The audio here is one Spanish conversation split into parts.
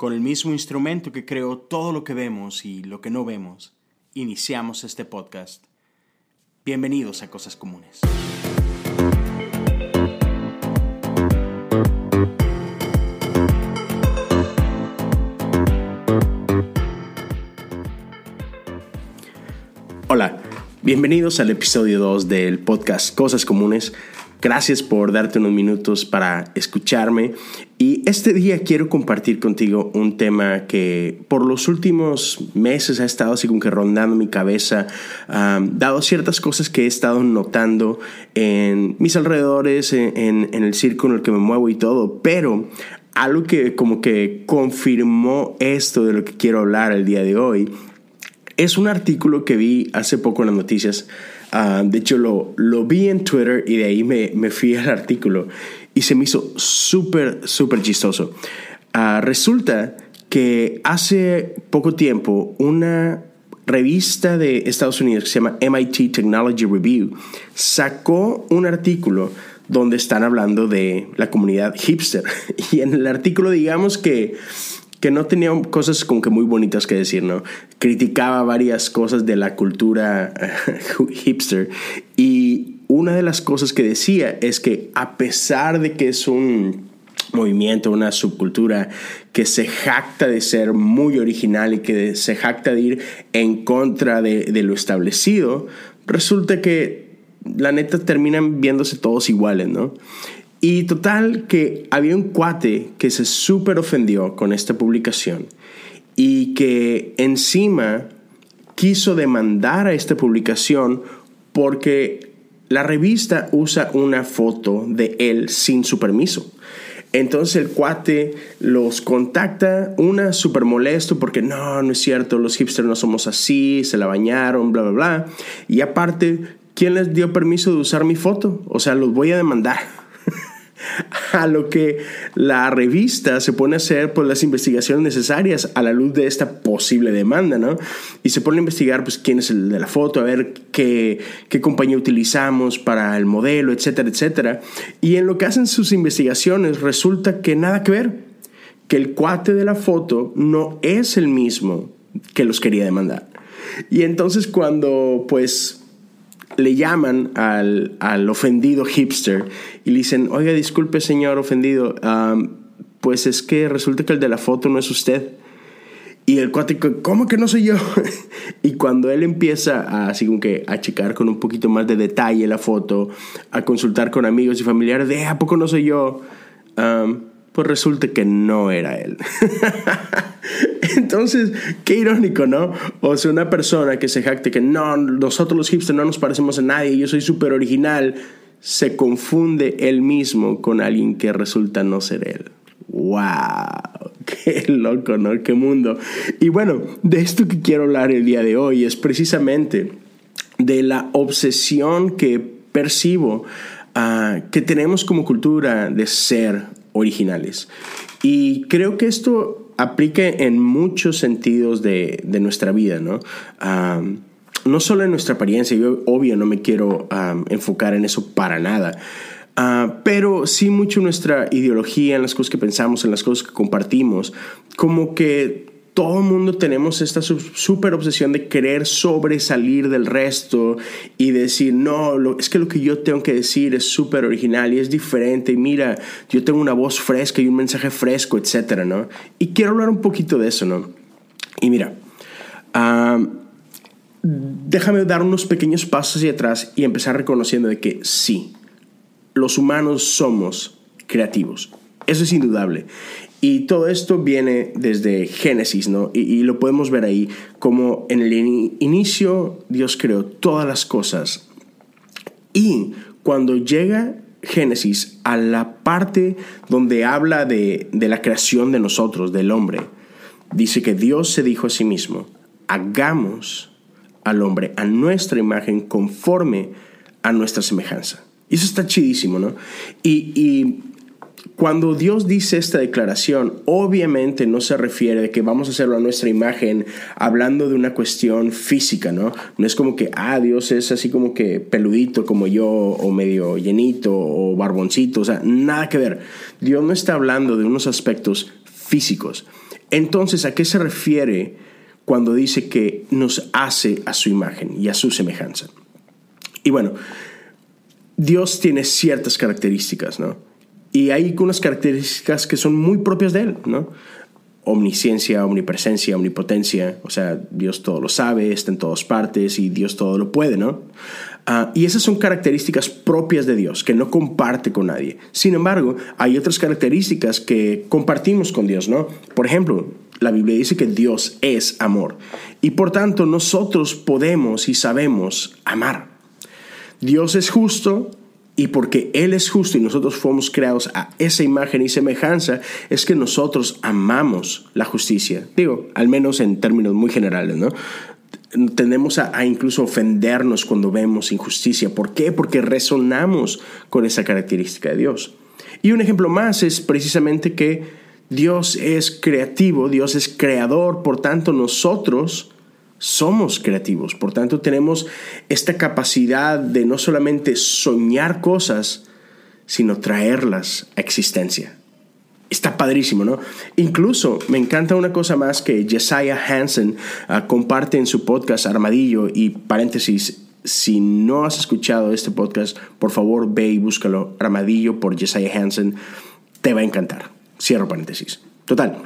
con el mismo instrumento que creó todo lo que vemos y lo que no vemos, iniciamos este podcast. Bienvenidos a Cosas Comunes. Hola, bienvenidos al episodio 2 del podcast Cosas Comunes. Gracias por darte unos minutos para escucharme. Y este día quiero compartir contigo un tema que por los últimos meses ha estado así como que rondando mi cabeza, dado ciertas cosas que he estado notando en mis alrededores, en, en el círculo en el que me muevo y todo. Pero algo que como que confirmó esto de lo que quiero hablar el día de hoy es un artículo que vi hace poco en las noticias. Ah, de hecho, lo, lo, vi en Twitter y de ahí me, me fui al artículo y se me hizo súper, súper chistoso. Uh, resulta que hace poco tiempo una revista de Estados Unidos que se llama MIT Technology Review sacó un artículo donde están hablando de la comunidad hipster. Y en el artículo digamos que que no tenía cosas como que muy bonitas que decir, ¿no? Criticaba varias cosas de la cultura hipster y una de las cosas que decía es que a pesar de que es un movimiento, una subcultura que se jacta de ser muy original y que se jacta de ir en contra de, de lo establecido, resulta que la neta terminan viéndose todos iguales, ¿no? Y total que había un cuate que se súper ofendió con esta publicación y que encima quiso demandar a esta publicación porque la revista usa una foto de él sin su permiso. Entonces el cuate los contacta, una súper molesto porque no, no es cierto, los hipsters no somos así, se la bañaron, bla, bla, bla. Y aparte, ¿quién les dio permiso de usar mi foto? O sea, los voy a demandar. a lo que la revista se pone a hacer pues, las investigaciones necesarias a la luz de esta posible demanda, ¿no? Y se pone a investigar pues quién es el de la foto, a ver qué, qué compañía utilizamos para el modelo, etcétera, etcétera. Y en lo que hacen sus investigaciones resulta que nada que ver, que el cuate de la foto no es el mismo que los quería demandar. Y entonces cuando pues le llaman al, al, ofendido hipster y le dicen, oiga, disculpe señor ofendido, pues es que resulta que el de la foto no es usted. Y el cuate, ¿cómo que no soy yo? y cuando él empieza a, así como que a checar con un poquito más de detalle la foto, a consultar con amigos y familiares de, ¿a poco no soy yo? Pues resulta que no era él. Entonces, qué irónico, ¿no? O sea, una persona que se jacte que no, nosotros los hipsters no nos parecemos a nadie, yo soy súper original, se confunde él mismo con alguien que resulta no ser él. ¡Wow! ¡Qué loco, ¿no? ¡Qué mundo! Y bueno, de esto que quiero hablar el día de hoy es precisamente de la obsesión que percibo uh, que tenemos como cultura de ser originales. Y creo que esto aplica en muchos sentidos de, de nuestra vida, ¿no? no solo en nuestra apariencia, yo obvio no me quiero enfocar en eso para nada, uh, pero sí mucho nuestra ideología, en las cosas que pensamos, en las cosas que compartimos, como que todo el mundo tenemos esta súper obsesión de querer sobresalir del resto y decir, no, es que lo que yo tengo que decir es súper original y es diferente y mira, yo tengo una voz fresca y un mensaje fresco, etcétera, ¿no? Y quiero hablar un poquito de eso, ¿no? Y mira, déjame dar unos pequeños pasos hacia atrás y empezar reconociendo de que sí, los humanos somos creativos. Eso es indudable. Y todo esto viene desde Génesis, ¿no? Y, lo podemos ver ahí, como en el inicio Dios creó todas las cosas. Y cuando llega Génesis a la parte donde habla de, de la creación de nosotros, del hombre, dice que Dios se dijo a sí mismo, hagamos al hombre a nuestra imagen conforme a nuestra semejanza. Y eso está chidísimo, ¿no? Y, y cuando Dios dice esta declaración, obviamente no se refiere de que vamos a hacerlo a nuestra imagen hablando de una cuestión física, ¿no? No es como que, ah, Dios es así como que peludito como yo, o medio llenito, o barboncito, o sea, nada que ver. Dios no está hablando de unos aspectos físicos. Entonces, ¿a qué se refiere cuando dice que nos hace a su imagen y a su semejanza? Y bueno, Dios tiene ciertas características, ¿no? Y hay unas características que son muy propias de Él, ¿no? Omnisciencia, omnipresencia, omnipotencia, o sea, Dios todo lo sabe, está en todas partes y Dios todo lo puede, ¿no? Ah, y esas son características propias de Dios, que no comparte con nadie. Sin embargo, hay otras características que compartimos con Dios, ¿no? Por ejemplo, la Biblia dice que Dios es amor y por tanto nosotros podemos y sabemos amar. Dios es justo y porque Él es justo y nosotros fuimos creados a esa imagen y semejanza, es que nosotros amamos la justicia. Digo, al menos en términos muy generales, ¿no? Tendemos a, incluso ofendernos cuando vemos injusticia. ¿Por qué? Porque resonamos con esa característica de Dios. Y un ejemplo más es precisamente que Dios es creativo, Dios es creador, por tanto nosotros somos creativos. Por tanto, tenemos esta capacidad de no solamente soñar cosas, sino traerlas a existencia. Está padrísimo, ¿no? Incluso me encanta una cosa más que Jesiah Hansen ah, comparte en su podcast Armadillo y paréntesis, si no has escuchado este podcast, por favor ve y búscalo, Armadillo por Jesiah Hansen, te va a encantar. Cierro paréntesis. Total,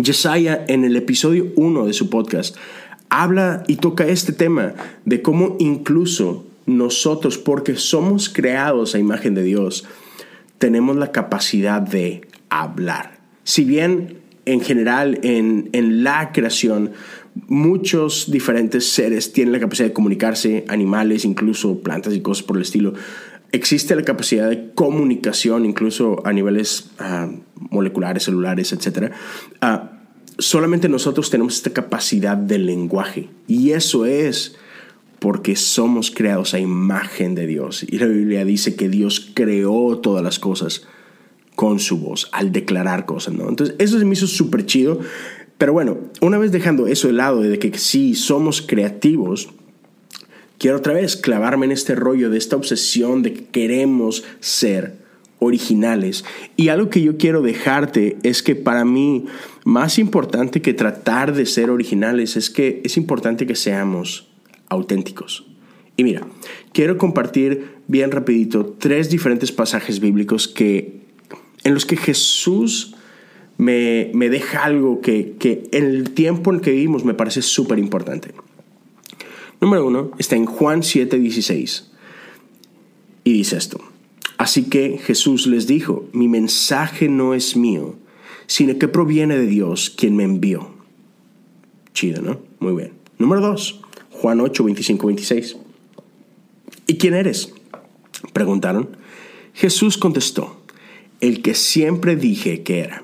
Jesiah en el episodio 1 de su podcast habla y toca este tema de cómo incluso nosotros, porque somos creados a imagen de Dios, tenemos la capacidad de hablar. Si bien en general en, en la creación muchos diferentes seres tienen la capacidad de comunicarse, animales, incluso plantas y cosas por el estilo, existe la capacidad de comunicación incluso a niveles uh, moleculares, celulares, etc. solamente nosotros tenemos esta capacidad de lenguaje y eso es porque somos creados a imagen de Dios. Y la Biblia dice que Dios creó todas las cosas con su voz, al declarar cosas, ¿no? Entonces, eso se me hizo súper chido. Pero bueno, una vez dejando eso de lado, de que sí somos creativos, quiero otra vez clavarme en este rollo de esta obsesión de que queremos ser originales. Y algo que yo quiero dejarte es que para mí, más importante que tratar de ser originales, es que es importante que seamos auténticos. Y mira, quiero compartir bien rapidito tres diferentes pasajes bíblicos que, en los que Jesús me, me deja algo que, que en el tiempo en que vivimos me parece súper importante. Número uno está en Juan 7, 16. Y dice esto. Así que Jesús les dijo, mi mensaje no es mío, sino que proviene de Dios quien me envió. Chido, ¿no? Muy bien. Número dos, Juan 8, 25, 26. ¿Y quién eres? Preguntaron. Jesús contestó, el que siempre dije que era.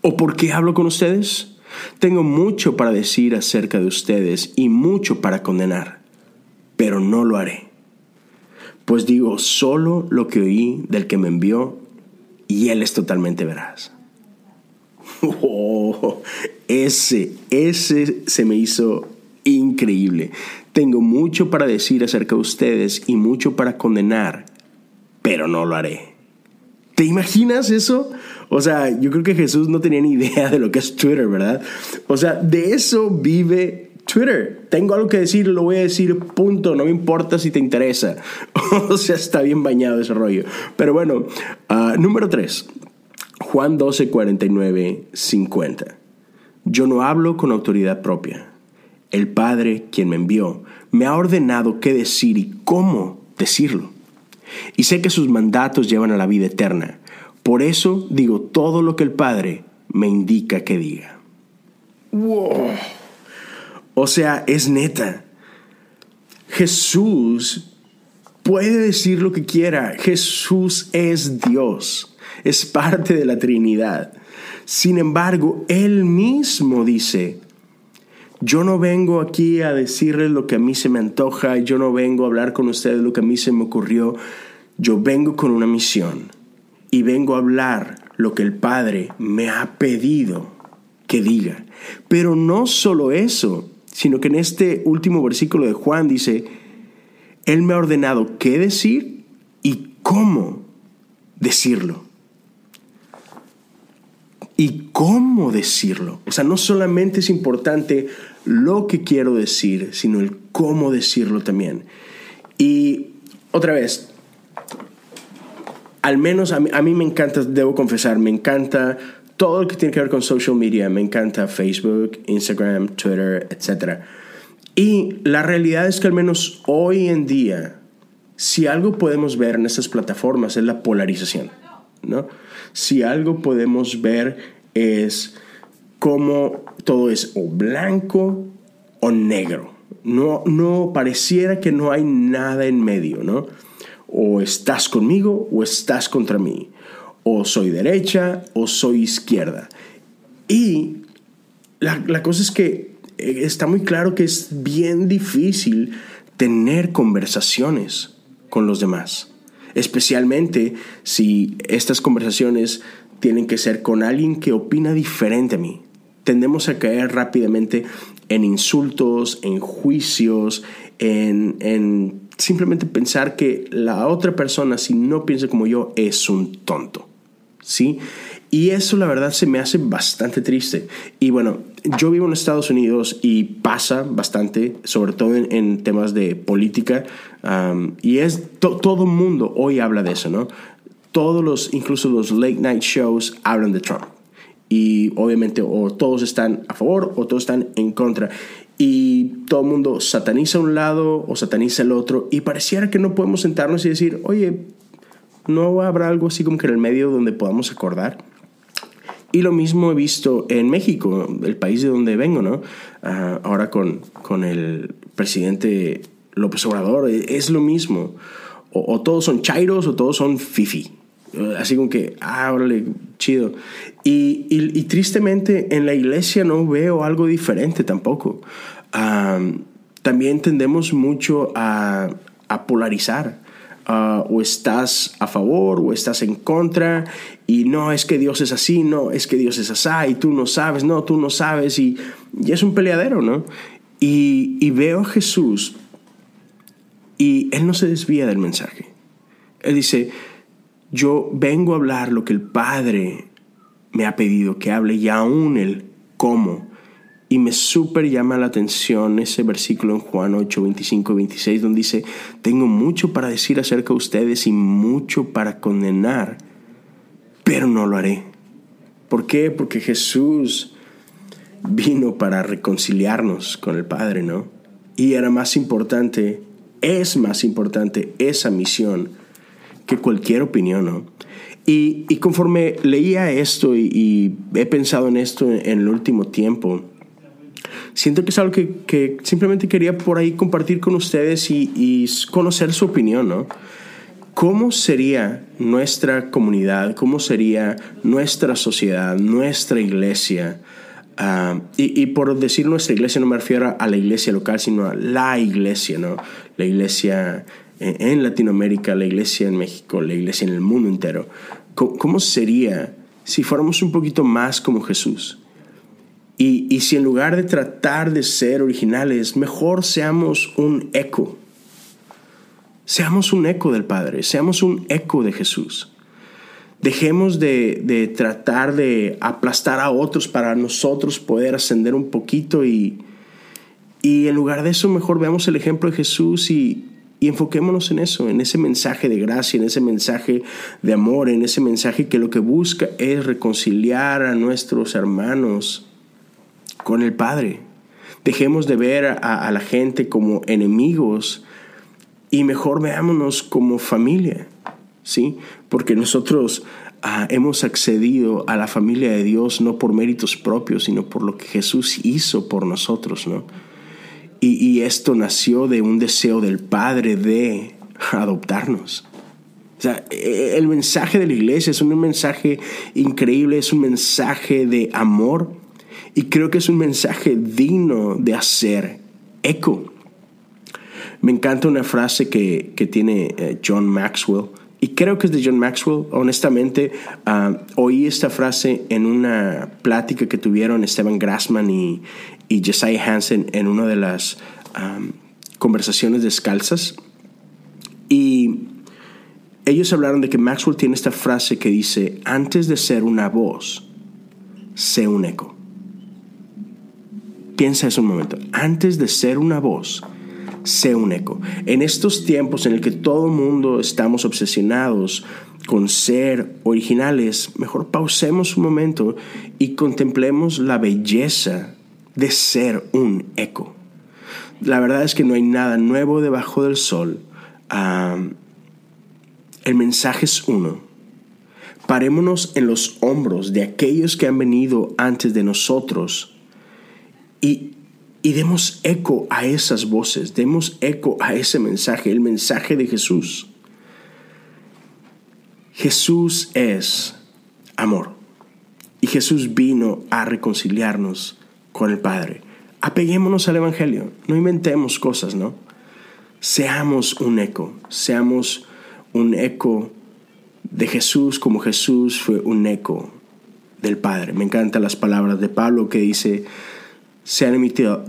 ¿O por qué hablo con ustedes? Tengo mucho para decir acerca de ustedes y mucho para condenar, pero no lo haré pues digo solo lo que oí del que me envió y él es totalmente veraz. Oh, ese, ese se me hizo increíble. Tengo mucho para decir acerca de ustedes y mucho para condenar, pero no lo haré. ¿Te imaginas eso? O sea, yo creo que Jesús no tenía ni idea de lo que es Twitter, ¿verdad? O sea, de eso vive Twitter. Tengo algo que decir, lo voy a decir, punto. No me importa si te interesa. o sea, está bien bañado ese rollo. Pero bueno, uh, número 3. Juan 12, 49, 50. Yo no hablo con autoridad propia. El Padre, quien me envió, me ha ordenado qué decir y cómo decirlo. Y sé que sus mandatos llevan a la vida eterna. Por eso digo todo lo que el Padre me indica que diga. ¡Wow! O sea, es neta. Jesús puede decir lo que quiera. Jesús es Dios. Es parte de la Trinidad. Sin embargo, Él mismo dice, yo no vengo aquí a decirles lo que a mí se me antoja, yo no vengo a hablar con ustedes lo que a mí se me ocurrió, yo vengo con una misión y vengo a hablar lo que el Padre me ha pedido que diga. Pero no solo eso, sino que en este último versículo de Juan dice, Él me ha ordenado qué decir y cómo decirlo. Y cómo decirlo. O sea, no solamente es importante lo que quiero decir, sino el cómo decirlo también. Y otra vez, al menos a mí, me encanta, debo confesar, me encanta todo lo que tiene que ver con social media. Me encanta Facebook, Instagram, Twitter, etc. Y la realidad es que al menos hoy en día, si algo podemos ver en estas plataformas es la polarización, ¿no? Si algo podemos ver es cómo todo es o blanco o negro. No, no pareciera que no hay nada en medio, ¿no? O estás conmigo o estás contra mí. O soy derecha o soy izquierda. Y la, la cosa es que eh, está muy claro que es bien difícil tener conversaciones con los demás. Especialmente si estas conversaciones tienen que ser con alguien que opina diferente a mí tendemos a caer rápidamente en insultos, en juicios, en, simplemente pensar que la otra persona, si no piensa como yo, es un tonto. ¿Sí? Y eso la verdad se me hace bastante triste. Y bueno, yo vivo en Estados Unidos y pasa bastante, sobre todo en, temas de política. y es todo el mundo hoy habla de eso, ¿no? Todos los, incluso los late night shows hablan de Trump y obviamente o todos están a favor o todos están en contra. Y todo el mundo sataniza un lado o sataniza el otro y pareciera que no podemos sentarnos y decir, oye, ¿no habrá algo así como que en el medio donde podamos acordar? Y lo mismo he visto en México, el país de donde vengo, ¿no? Ah, ahora con, con el presidente López Obrador, es lo mismo. O, todos son chairos o todos son fifi. Así como que, ah, órale, chido. Y, y, tristemente en la iglesia no veo algo diferente tampoco. también tendemos mucho a, a polarizar. Ah, o estás a favor o estás en contra y no es que Dios es así, no es que Dios es así y tú no sabes, no, tú no sabes y, y es un peleadero, ¿no? Y, y veo a Jesús y Él no se desvía del mensaje. Él dice, yo vengo a hablar lo que el Padre me ha pedido que hable y aún el cómo. Y me súper llama la atención ese versículo en Juan 8, 25 y 26, donde dice, tengo mucho para decir acerca de ustedes y mucho para condenar, pero no lo haré. ¿Por qué? Porque Jesús vino para reconciliarnos con el Padre, ¿no? Y era más importante, es más importante esa misión que cualquier opinión, ¿no? Y, y conforme leía esto y, he pensado en esto en, el último tiempo, siento que es algo que, que simplemente quería por ahí compartir con ustedes y, conocer su opinión, ¿no? ¿Cómo sería nuestra comunidad? ¿Cómo sería nuestra sociedad, nuestra iglesia? Uh, y, por decir nuestra iglesia no me refiero a la iglesia local, sino a la iglesia, ¿no? La iglesia en Latinoamérica, la iglesia en México, la iglesia en el mundo entero. ¿Cómo sería si fuéramos un poquito más como Jesús? Y, y si en lugar de tratar de ser originales, mejor seamos un eco. Seamos un eco del Padre, seamos un eco de Jesús. Dejemos de, de, tratar de aplastar a otros para nosotros poder ascender un poquito y, y en lugar de eso mejor veamos el ejemplo de Jesús y, y enfoquémonos en eso, en ese mensaje de gracia, en ese mensaje de amor, en ese mensaje que lo que busca es reconciliar a nuestros hermanos con el Padre. Dejemos de ver a, la gente como enemigos y mejor veámonos como familia, ¿sí? Porque nosotros ah, hemos accedido a la familia de Dios no por méritos propios, sino por lo que Jesús hizo por nosotros, ¿no? Y, esto nació de un deseo del Padre de adoptarnos. O sea, e, el mensaje de la iglesia es un mensaje increíble, es un mensaje de amor y creo que es un mensaje digno de hacer eco. Me encanta una frase que, tiene eh, John Maxwell y creo que es de John Maxwell. Honestamente, ah, oí esta frase en una plática que tuvieron Esteban Grassman y, y Hansen en una de las conversaciones descalzas. Y ellos hablaron de que Maxwell tiene esta frase que dice, antes de ser una voz, sé un eco. Piensa eso un momento, antes de ser una voz, sé un eco. En estos tiempos en el que todo el mundo estamos obsesionados con ser originales, mejor pausemos un momento y contemplemos la belleza de ser un eco. La verdad es que no hay nada nuevo debajo del sol. El mensaje es uno. Parémonos en los hombros de aquellos que han venido antes de nosotros y, y demos eco a esas voces, demos eco a ese mensaje, el mensaje de Jesús. Jesús es amor y Jesús vino a reconciliarnos con el Padre. Apeguémonos al Evangelio, no inventemos cosas, ¿no? Seamos un eco, seamos un eco de Jesús como Jesús fue un eco del Padre. Me encantan las palabras de Pablo que dice, sean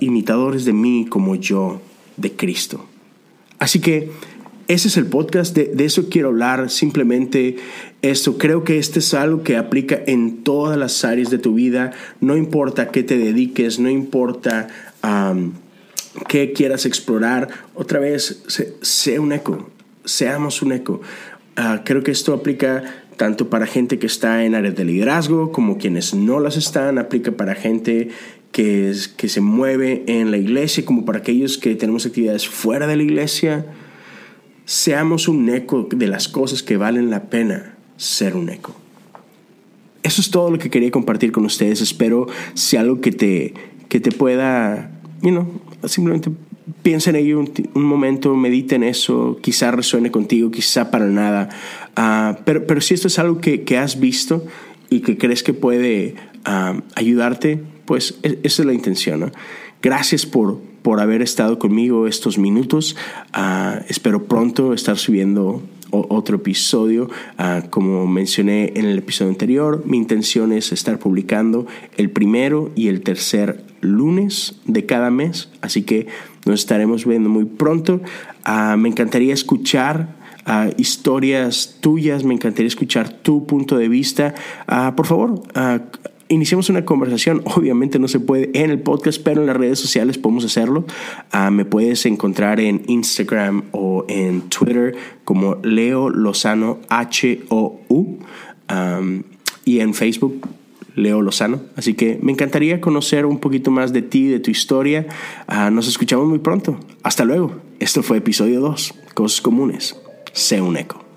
imitadores de mí como yo de Cristo. Así que ese es el podcast, de, eso quiero hablar, simplemente esto. Creo que este es algo que aplica en todas las áreas de tu vida, no importa qué te dediques, no importa qué quieras explorar, otra vez, sea un eco, seamos un eco. Ah, creo que esto aplica tanto para gente que está en áreas de liderazgo como quienes no las están, aplica para gente que, que se mueve en la iglesia, como para aquellos que tenemos actividades fuera de la iglesia. Seamos un eco de las cosas que valen la pena ser un eco. Eso es todo lo que quería compartir con ustedes. Espero sea algo que te, que te pueda, you know, simplemente piensa en ello un, momento, medita en eso, quizá resuene contigo, quizá para nada. Ah, pero, pero si esto es algo que, que, has visto y que crees que puede ah, ayudarte, pues e, esa es la intención. Gracias por, por haber estado conmigo estos minutos. Ah, espero pronto estar subiendo otro episodio. como mencioné en el episodio anterior, mi intención es estar publicando el primero y el tercer lunes de cada mes. Así que nos estaremos viendo muy pronto. Ah, me encantaría escuchar historias tuyas, me encantaría escuchar tu punto de vista. Por favor, iniciemos una conversación. Obviamente no se puede en el podcast, pero en las redes sociales podemos hacerlo. me puedes encontrar en Instagram o en Twitter como Leo Lozano H-O-U. y en Facebook Leo Lozano. Así que me encantaría conocer un poquito más de ti, de tu historia. Ah, nos escuchamos muy pronto. Hasta luego. Esto fue episodio 2, Cosas Comunes. Sé un eco.